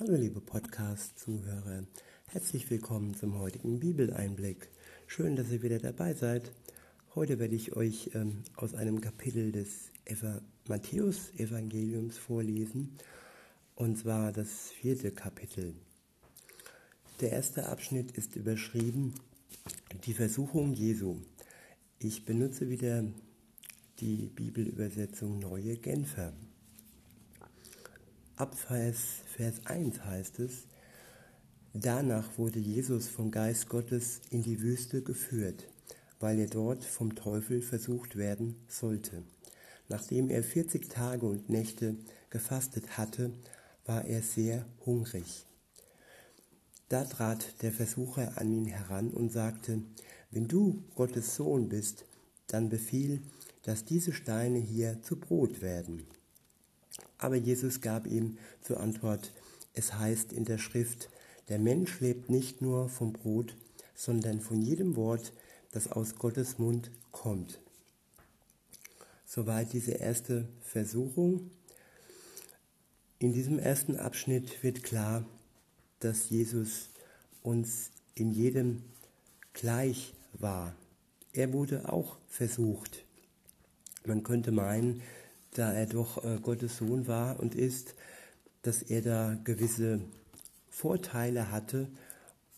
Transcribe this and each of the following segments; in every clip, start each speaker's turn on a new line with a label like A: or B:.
A: Hallo liebe Podcast-Zuhörer, herzlich willkommen zum heutigen Bibeleinblick. Schön, dass ihr wieder dabei seid. Heute werde ich euch ähm, aus einem Kapitel des Eva Matthäus-Evangeliums vorlesen, und zwar das vierte Kapitel. Der erste Abschnitt ist überschrieben Die Versuchung Jesu. Ich benutze wieder die Bibelübersetzung Neue Genfer. Ab Vers, Vers 1 heißt es, Danach wurde Jesus vom Geist Gottes in die Wüste geführt, weil er dort vom Teufel versucht werden sollte. Nachdem er 40 Tage und Nächte gefastet hatte, war er sehr hungrig. Da trat der Versucher an ihn heran und sagte, wenn du Gottes Sohn bist, dann befiehl, dass diese Steine hier zu Brot werden. Aber Jesus gab ihm zur Antwort, es heißt in der Schrift, der Mensch lebt nicht nur vom Brot, sondern von jedem Wort, das aus Gottes Mund kommt. Soweit diese erste Versuchung. In diesem ersten Abschnitt wird klar, dass Jesus uns in jedem gleich war. Er wurde auch versucht. Man könnte meinen, da er doch äh, Gottes Sohn war und ist, dass er da gewisse Vorteile hatte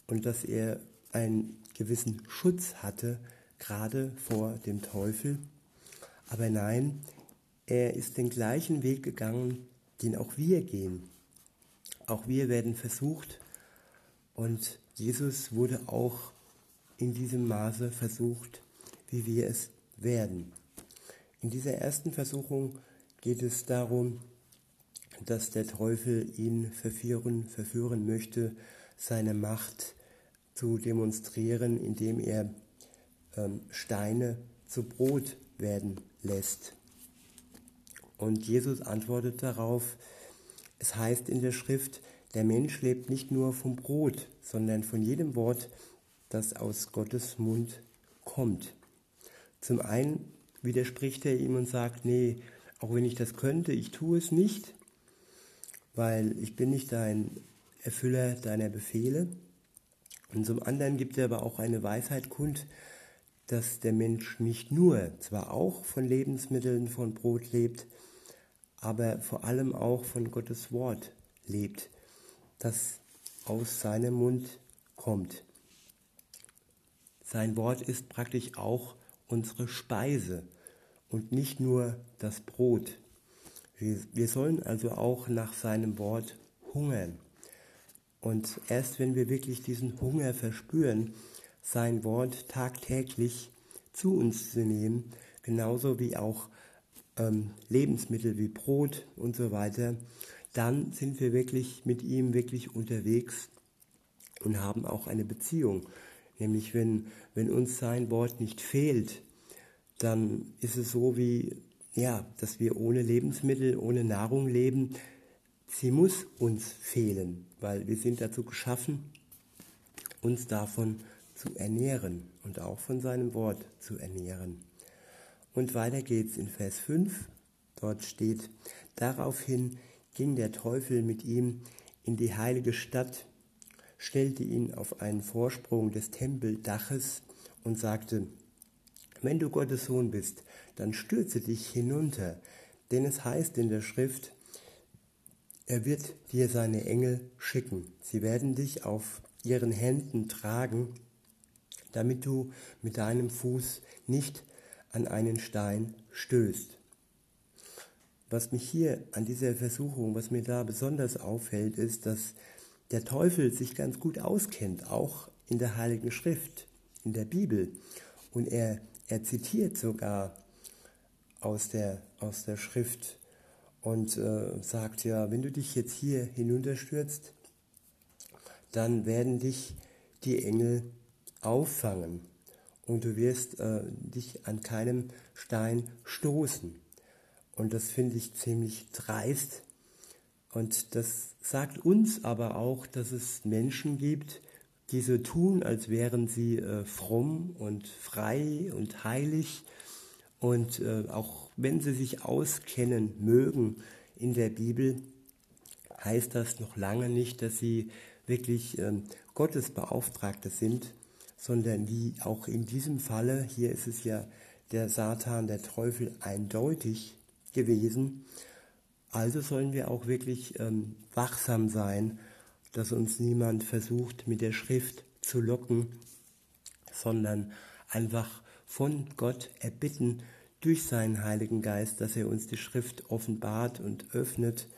A: und dass er einen gewissen Schutz hatte, gerade vor dem Teufel. Aber nein, er ist den gleichen Weg gegangen, den auch wir gehen. Auch wir werden versucht und Jesus wurde auch in diesem Maße versucht, wie wir es werden. In dieser ersten Versuchung geht es darum, dass der Teufel ihn verführen, verführen möchte, seine Macht zu demonstrieren, indem er ähm, Steine zu Brot werden lässt. Und Jesus antwortet darauf, es heißt in der Schrift, der Mensch lebt nicht nur vom Brot, sondern von jedem Wort, das aus Gottes Mund kommt. Zum einen widerspricht er ihm und sagt, nee, auch wenn ich das könnte, ich tue es nicht, weil ich bin nicht dein Erfüller deiner Befehle. Und zum anderen gibt er aber auch eine Weisheit kund, dass der Mensch nicht nur, zwar auch von Lebensmitteln, von Brot lebt, aber vor allem auch von Gottes Wort lebt, das aus seinem Mund kommt. Sein Wort ist praktisch auch unsere Speise und nicht nur das Brot. Wir, sollen also auch nach seinem Wort hungern. Und erst wenn wir wirklich diesen Hunger verspüren, sein Wort tagtäglich zu uns zu nehmen, genauso wie auch ähm, Lebensmittel wie Brot und so weiter, dann sind wir wirklich mit ihm wirklich unterwegs und haben auch eine Beziehung. Nämlich wenn, wenn uns sein Wort nicht fehlt, dann ist es so wie, ja, dass wir ohne Lebensmittel, ohne Nahrung leben. Sie muss uns fehlen, weil wir sind dazu geschaffen, uns davon zu ernähren und auch von seinem Wort zu ernähren. Und weiter geht's in Vers 5. Dort steht, daraufhin ging der Teufel mit ihm in die heilige Stadt stellte ihn auf einen Vorsprung des Tempeldaches und sagte, wenn du Gottes Sohn bist, dann stürze dich hinunter, denn es heißt in der Schrift, er wird dir seine Engel schicken. Sie werden dich auf ihren Händen tragen, damit du mit deinem Fuß nicht an einen Stein stößt. Was mich hier an dieser Versuchung, was mir da besonders auffällt, ist, dass der Teufel sich ganz gut auskennt, auch in der Heiligen Schrift, in der Bibel. Und er, er zitiert sogar aus der, aus der Schrift und äh, sagt ja, wenn du dich jetzt hier hinunterstürzt, dann werden dich die Engel auffangen und du wirst äh, dich an keinem Stein stoßen. Und das finde ich ziemlich dreist, und das sagt uns aber auch, dass es Menschen gibt, die so tun, als wären sie äh, fromm und frei und heilig. Und äh, auch wenn sie sich auskennen mögen in der Bibel, heißt das noch lange nicht, dass sie wirklich ähm, Gottes Beauftragte sind, sondern wie auch in diesem Falle, hier ist es ja der Satan, der Teufel eindeutig gewesen, also sollen wir auch wirklich ähm, wachsam sein, dass uns niemand versucht mit der Schrift zu locken, sondern einfach von Gott erbitten durch seinen Heiligen Geist, dass er uns die Schrift offenbart und öffnet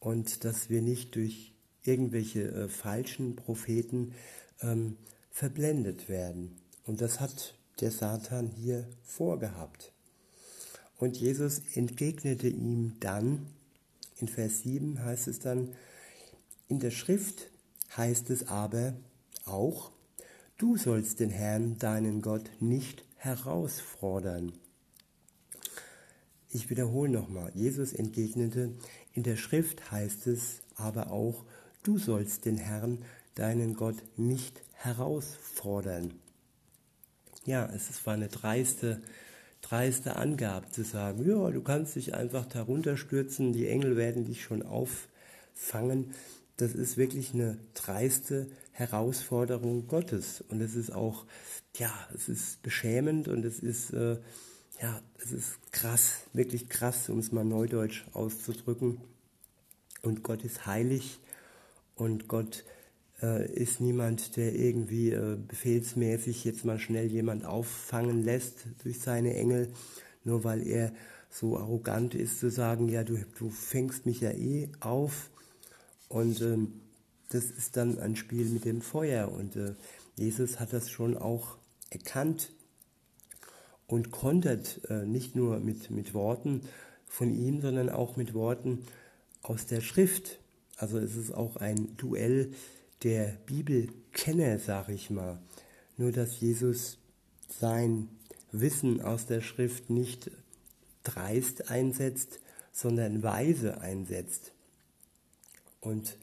A: und dass wir nicht durch irgendwelche äh, falschen Propheten ähm, verblendet werden. Und das hat der Satan hier vorgehabt. Und Jesus entgegnete ihm dann, in Vers 7 heißt es dann, in der Schrift heißt es aber auch, du sollst den Herrn, deinen Gott, nicht herausfordern. Ich wiederhole nochmal, Jesus entgegnete, in der Schrift heißt es aber auch, du sollst den Herrn, deinen Gott, nicht herausfordern. Ja, es war eine dreiste, dreiste Angabe zu sagen, ja, du kannst dich einfach darunter stürzen, die Engel werden dich schon auffangen. Das ist wirklich eine dreiste Herausforderung Gottes. Und es ist auch, ja, es ist beschämend und es ist, äh, ja, es ist krass, wirklich krass, um es mal neudeutsch auszudrücken. Und Gott ist heilig und Gott äh, ist niemand, der irgendwie äh, befehlsmäßig jetzt mal schnell jemand auffangen lässt durch seine Engel, nur weil er so arrogant ist zu sagen, ja, du, du fängst mich ja eh auf. Und ähm, das ist dann ein Spiel mit dem Feuer. Und äh, Jesus hat das schon auch erkannt und kontert äh, nicht nur mit, mit Worten von ihm, sondern auch mit Worten aus der Schrift. Also es ist auch ein Duell der Bibelkenner, sag ich mal. Nur dass Jesus sein Wissen aus der Schrift nicht dreist einsetzt, sondern weise einsetzt. Und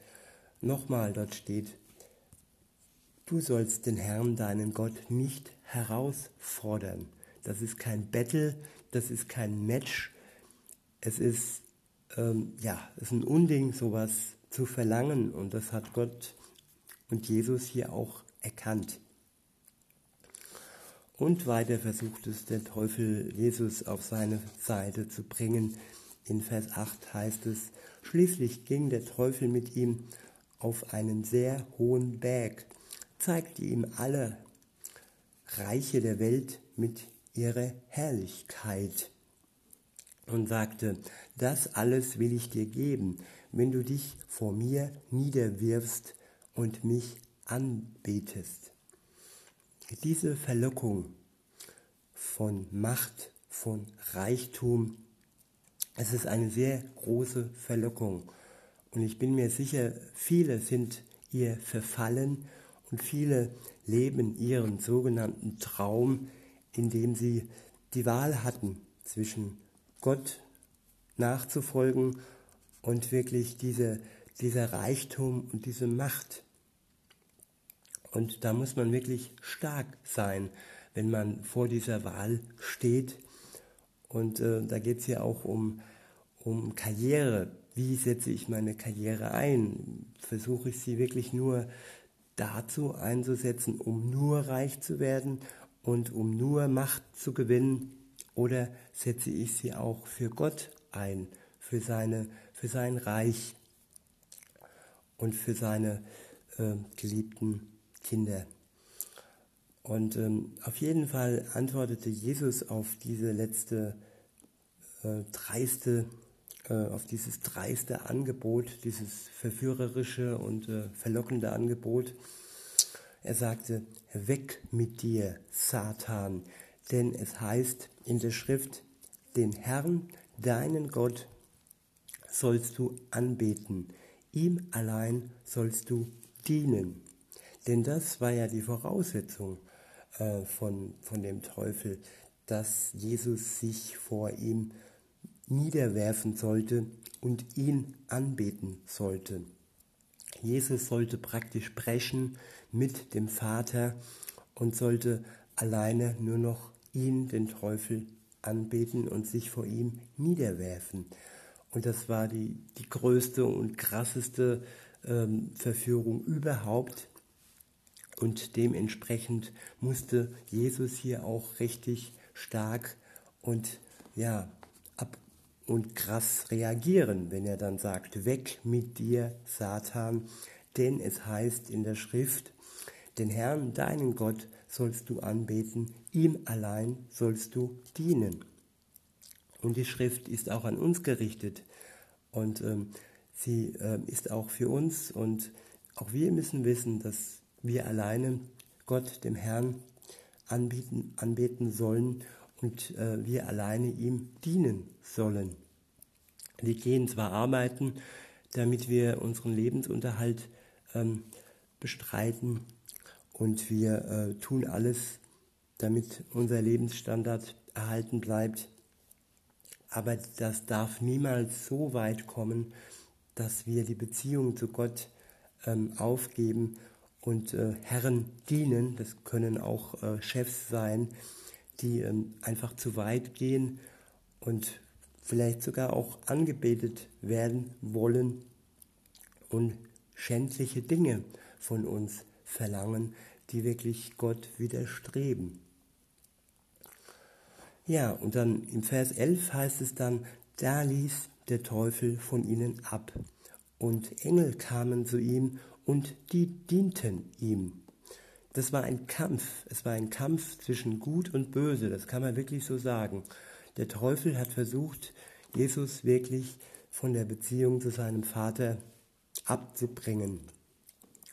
A: nochmal dort steht, du sollst den Herrn, deinen Gott, nicht herausfordern. Das ist kein Battle, das ist kein Match. Es ist, ähm, ja, es ist ein Unding, sowas zu verlangen. Und das hat Gott und Jesus hier auch erkannt. Und weiter versucht es der Teufel, Jesus auf seine Seite zu bringen. In Vers 8 heißt es, schließlich ging der Teufel mit ihm auf einen sehr hohen Berg, zeigte ihm alle Reiche der Welt mit ihrer Herrlichkeit und sagte, das alles will ich dir geben, wenn du dich vor mir niederwirfst und mich anbetest. Diese Verlockung von Macht, von Reichtum, es ist eine sehr große Verlockung. Und ich bin mir sicher, viele sind ihr verfallen und viele leben ihren sogenannten Traum, indem sie die Wahl hatten zwischen Gott nachzufolgen und wirklich diese, dieser Reichtum und diese Macht. Und da muss man wirklich stark sein, wenn man vor dieser Wahl steht. Und äh, da geht es ja auch um, um Karriere. Wie setze ich meine Karriere ein? Versuche ich sie wirklich nur dazu einzusetzen, um nur reich zu werden und um nur Macht zu gewinnen? Oder setze ich sie auch für Gott ein, für, seine, für sein Reich und für seine äh, geliebten Kinder. Und ähm, auf jeden Fall antwortete Jesus auf diese letzte äh, dreiste, äh, auf dieses dreiste Angebot, dieses verführerische und äh, verlockende Angebot. Er sagte, weg mit dir, Satan, denn es heißt in der Schrift, den Herrn, deinen Gott, sollst du anbeten, ihm allein sollst du dienen. Denn das war ja die Voraussetzung äh, von, von dem Teufel, dass Jesus sich vor ihm niederwerfen sollte und ihn anbeten sollte. Jesus sollte praktisch brechen mit dem Vater und sollte alleine nur noch ihn, den Teufel, anbeten und sich vor ihm niederwerfen. Und das war die, die größte und krasseste ähm, Verführung überhaupt. Und dementsprechend musste Jesus hier auch richtig stark und ja, ab und krass reagieren, wenn er dann sagt, weg mit dir, Satan, denn es heißt in der Schrift, den Herrn, deinen Gott, sollst du anbeten, ihm allein sollst du dienen. Und die Schrift ist auch an uns gerichtet und ähm, sie äh, ist auch für uns und auch wir müssen wissen, dass wir alleine Gott, dem Herrn, anbieten, anbeten sollen und äh, wir alleine ihm dienen sollen. Wir gehen zwar arbeiten, damit wir unseren Lebensunterhalt ähm, bestreiten und wir äh, tun alles, damit unser Lebensstandard erhalten bleibt, aber das darf niemals so weit kommen, dass wir die Beziehung zu Gott ähm, aufgeben und äh, Herren dienen. Das können auch äh, Chefs sein, die ähm, einfach zu weit gehen und vielleicht sogar auch angebetet werden wollen und schändliche Dinge von uns verlangen, die wirklich Gott widerstreben. Ja, und dann im Vers 11 heißt es dann, da ließ der Teufel von ihnen ab. Und Engel kamen zu ihm und die dienten ihm. Das war ein Kampf. Es war ein Kampf zwischen Gut und Böse. Das kann man wirklich so sagen. Der Teufel hat versucht, Jesus wirklich von der Beziehung zu seinem Vater abzubringen.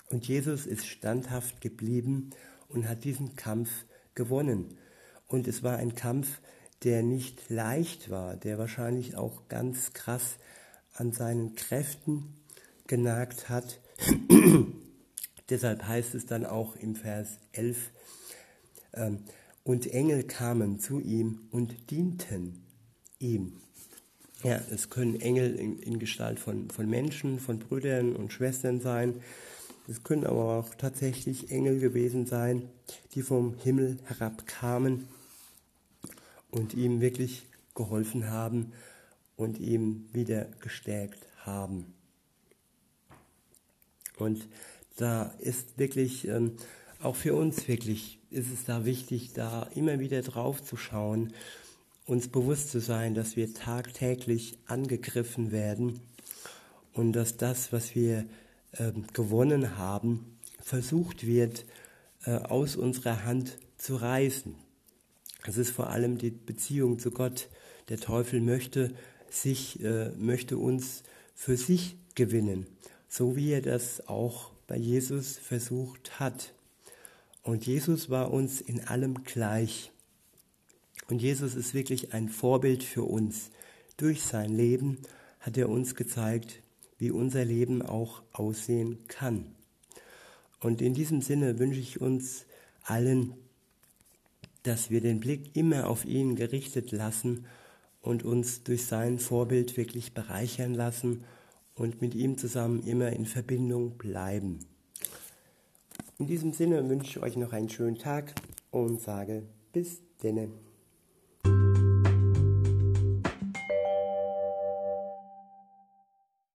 A: Und Jesus ist standhaft geblieben und hat diesen Kampf gewonnen. Und es war ein Kampf, der nicht leicht war, der wahrscheinlich auch ganz krass an seinen Kräften genagt hat. Deshalb heißt es dann auch im Vers 11, ähm, und Engel kamen zu ihm und dienten ihm. Ja, es können Engel in, in Gestalt von, von Menschen, von Brüdern und Schwestern sein. Es können aber auch tatsächlich Engel gewesen sein, die vom Himmel herabkamen und ihm wirklich geholfen haben und ihm wieder gestärkt haben. Und da ist wirklich, ähm, auch für uns wirklich, ist es da wichtig, da immer wieder drauf zu schauen, uns bewusst zu sein, dass wir tagtäglich angegriffen werden und dass das, was wir äh, gewonnen haben, versucht wird, äh, aus unserer Hand zu reißen. Es ist vor allem die Beziehung zu Gott. Der Teufel möchte sich, äh, möchte uns für sich gewinnen, so wie er das auch bei Jesus versucht hat. Und Jesus war uns in allem gleich. Und Jesus ist wirklich ein Vorbild für uns. Durch sein Leben hat er uns gezeigt, wie unser Leben auch aussehen kann. Und in diesem Sinne wünsche ich uns allen dass wir den Blick immer auf ihn gerichtet lassen und uns durch sein Vorbild wirklich bereichern lassen und mit ihm zusammen immer in Verbindung bleiben. In diesem Sinne wünsche ich euch noch einen schönen Tag und sage bis denne.